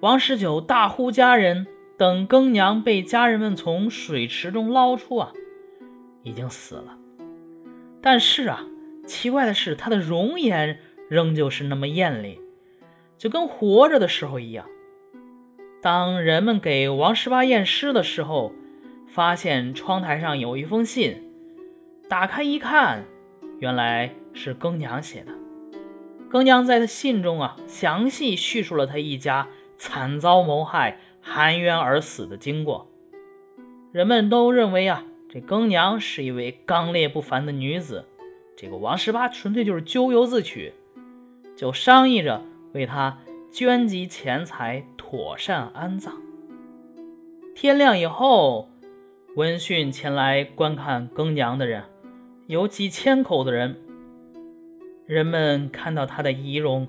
王十九大呼家人，等更娘被家人们从水池中捞出啊，已经死了。但是啊，奇怪的是，她的容颜仍旧是那么艳丽，就跟活着的时候一样。当人们给王十八验尸的时候，发现窗台上有一封信，打开一看，原来是更娘写的。更娘在信中啊，详细叙述了他一家惨遭谋害、含冤而死的经过。人们都认为啊，这更娘是一位刚烈不凡的女子，这个王十八纯粹就是咎由自取，就商议着为她捐集钱财，妥善安葬。天亮以后，闻讯前来观看更娘的人有几千口的人。人们看到他的仪容，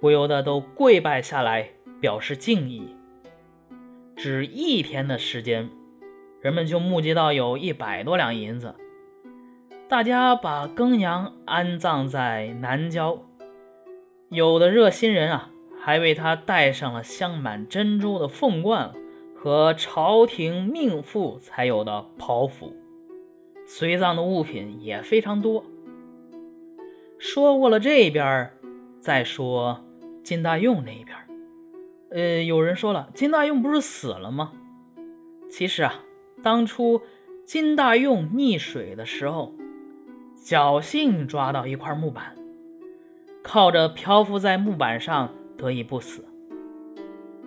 不由得都跪拜下来，表示敬意。只一天的时间，人们就募集到有一百多两银子。大家把更娘安葬在南郊，有的热心人啊，还为他戴上了镶满珍珠的凤冠和朝廷命妇才有的袍服。随葬的物品也非常多。说过了这边，再说金大用那边。呃，有人说了，金大用不是死了吗？其实啊，当初金大用溺水的时候，侥幸抓到一块木板，靠着漂浮在木板上得以不死。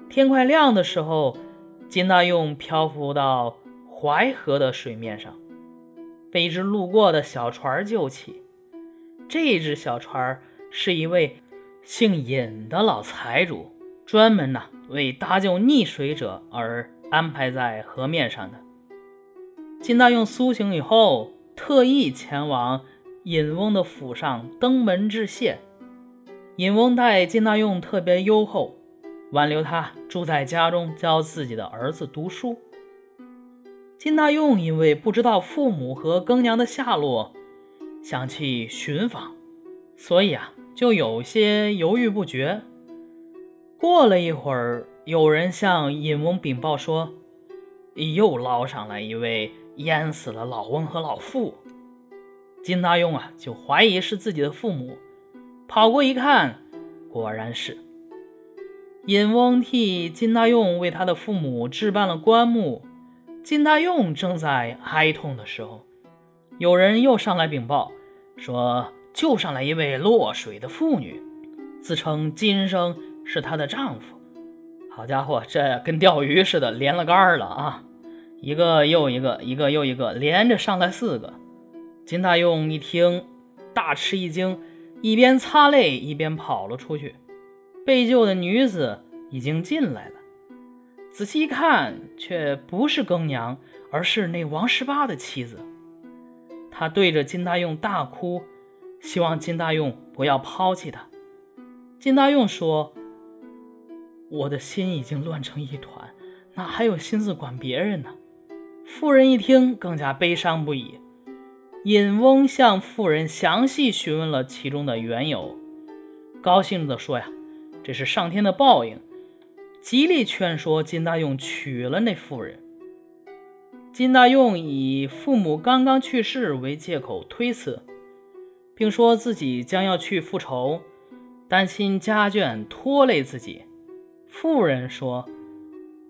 天快亮的时候，金大用漂浮到淮河的水面上，被一只路过的小船救起。这只小船是一位姓尹的老财主，专门呢为搭救溺水者而安排在河面上的。金大用苏醒以后，特意前往尹翁的府上登门致谢。尹翁待金大用特别优厚，挽留他住在家中教自己的儿子读书。金大用因为不知道父母和更娘的下落。想去寻访，所以啊，就有些犹豫不决。过了一会儿，有人向尹翁禀报说，又捞上来一位淹死了老翁和老妇。金大用啊，就怀疑是自己的父母，跑过一看，果然是。尹翁替金大用为他的父母置办了棺木。金大用正在哀痛的时候，有人又上来禀报。说救上来一位落水的妇女，自称今生是她的丈夫。好家伙，这跟钓鱼似的，连了杆了啊！一个又一个，一个又一个，连着上来四个。金大用一听，大吃一惊，一边擦泪一边跑了出去。被救的女子已经进来了，仔细一看，却不是更娘，而是那王十八的妻子。他对着金大用大哭，希望金大用不要抛弃他。金大用说：“我的心已经乱成一团，哪还有心思管别人呢？”妇人一听，更加悲伤不已。尹翁向妇人详细询问了其中的缘由，高兴地说：“呀，这是上天的报应。”极力劝说金大用娶了那妇人。金大用以父母刚刚去世为借口推辞，并说自己将要去复仇，担心家眷拖累自己。妇人说：“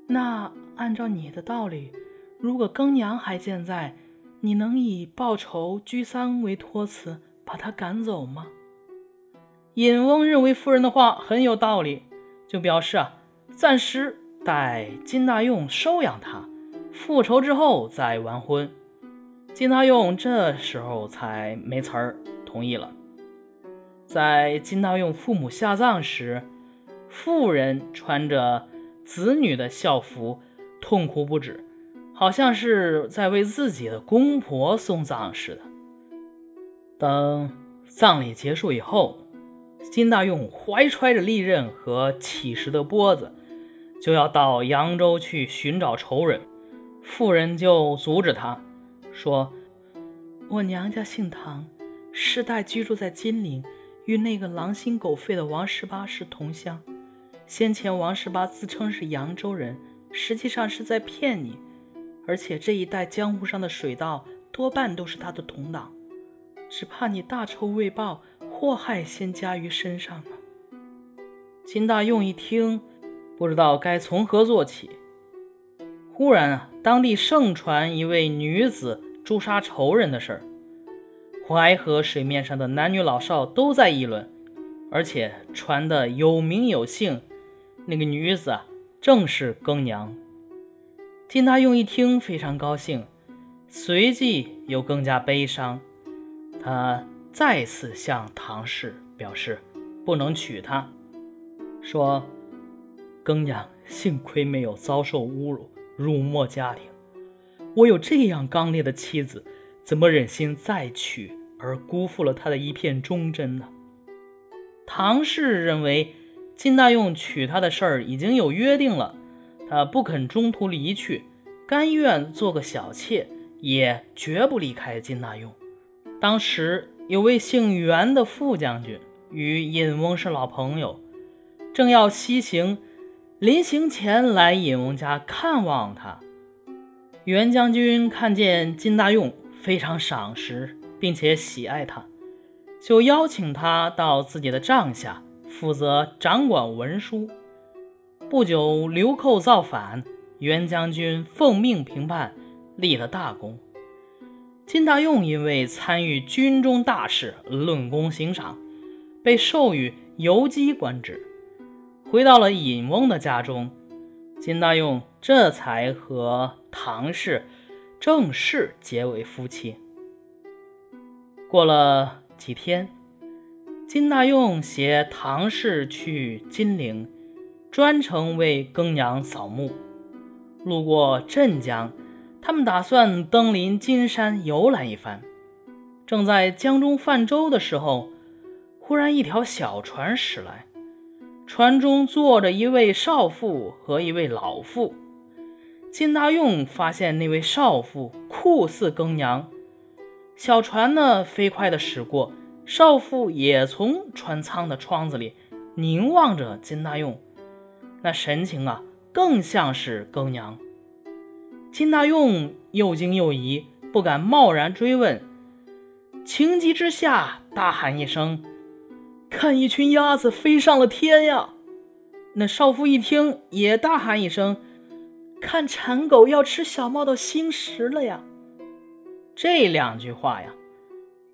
那按照你的道理，如果更娘还健在，你能以报仇居丧为托辞，把她赶走吗？”尹翁认为妇人的话很有道理，就表示啊，暂时待金大用收养他。复仇之后再完婚，金大用这时候才没词儿同意了。在金大用父母下葬时，妇人穿着子女的孝服，痛哭不止，好像是在为自己的公婆送葬似的。等葬礼结束以后，金大用怀揣着利刃和乞食的钵子，就要到扬州去寻找仇人。妇人就阻止他，说：“我娘家姓唐，世代居住在金陵，与那个狼心狗肺的王十八是同乡。先前王十八自称是扬州人，实际上是在骗你。而且这一带江湖上的水盗多半都是他的同党，只怕你大仇未报，祸害先加于身上呢。金大用一听，不知道该从何做起。忽然啊，当地盛传一位女子诛杀仇人的事儿，淮河水面上的男女老少都在议论，而且传得有名有姓。那个女子，正是更娘。金大用一听非常高兴，随即又更加悲伤。他再次向唐氏表示不能娶她，说：“更娘幸亏没有遭受侮辱，辱没家庭。我有这样刚烈的妻子，怎么忍心再娶而辜负了她的一片忠贞呢？”唐氏认为。金大用娶她的事儿已经有约定了，他不肯中途离去，甘愿做个小妾，也绝不离开金大用。当时有位姓袁的副将军与尹翁是老朋友，正要西行，临行前来尹翁家看望他。袁将军看见金大用非常赏识，并且喜爱他，就邀请他到自己的帐下。负责掌管文书。不久，流寇造反，袁将军奉命平叛，立了大功。金大用因为参与军中大事，论功行赏，被授予游击官职。回到了尹翁的家中，金大用这才和唐氏正式结为夫妻。过了几天。金大用携唐氏去金陵，专程为更娘扫墓。路过镇江，他们打算登临金山游览一番。正在江中泛舟的时候，忽然一条小船驶来，船中坐着一位少妇和一位老妇。金大用发现那位少妇酷似更娘，小船呢飞快地驶过。少妇也从船舱的窗子里凝望着金大用，那神情啊，更像是更娘。金大用又惊又疑，不敢贸然追问，情急之下大喊一声：“看，一群鸭子飞上了天呀！”那少妇一听，也大喊一声：“看，馋狗要吃小猫的心食了呀！”这两句话呀。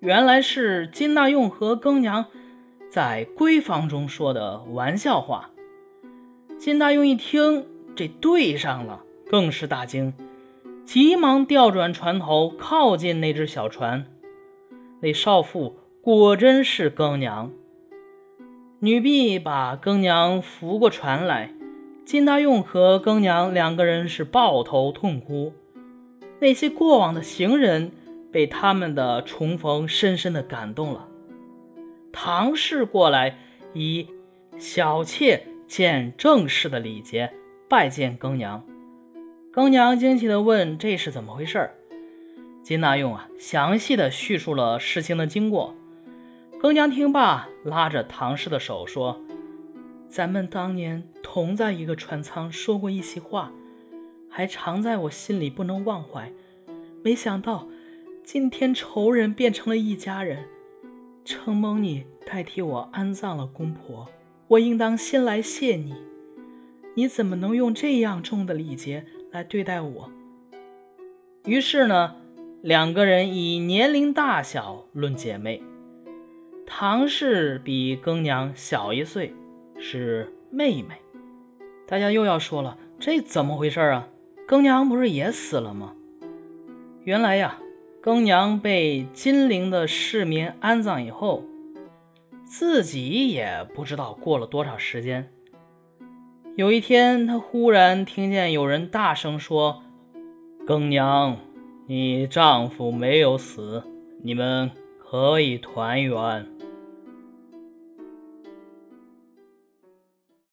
原来是金大用和更娘在闺房中说的玩笑话。金大用一听，这对上了，更是大惊，急忙调转船头，靠近那只小船。那少妇果真是更娘。女婢把更娘扶过船来，金大用和更娘两个人是抱头痛哭。那些过往的行人。被他们的重逢深深的感动了。唐氏过来以小妾见正式的礼节拜见更娘。更娘惊奇的问：“这是怎么回事儿？”金大用啊，详细的叙述了事情的经过。更娘听罢，拉着唐氏的手说：“咱们当年同在一个船舱，说过一席话，还常在我心里不能忘怀。没想到。”今天仇人变成了一家人，承蒙你代替我安葬了公婆，我应当先来谢你。你怎么能用这样重的礼节来对待我？于是呢，两个人以年龄大小论姐妹。唐氏比更娘小一岁，是妹妹。大家又要说了，这怎么回事啊？更娘不是也死了吗？原来呀。更娘被金陵的市民安葬以后，自己也不知道过了多少时间。有一天，她忽然听见有人大声说：“更娘，你丈夫没有死，你们可以团圆。”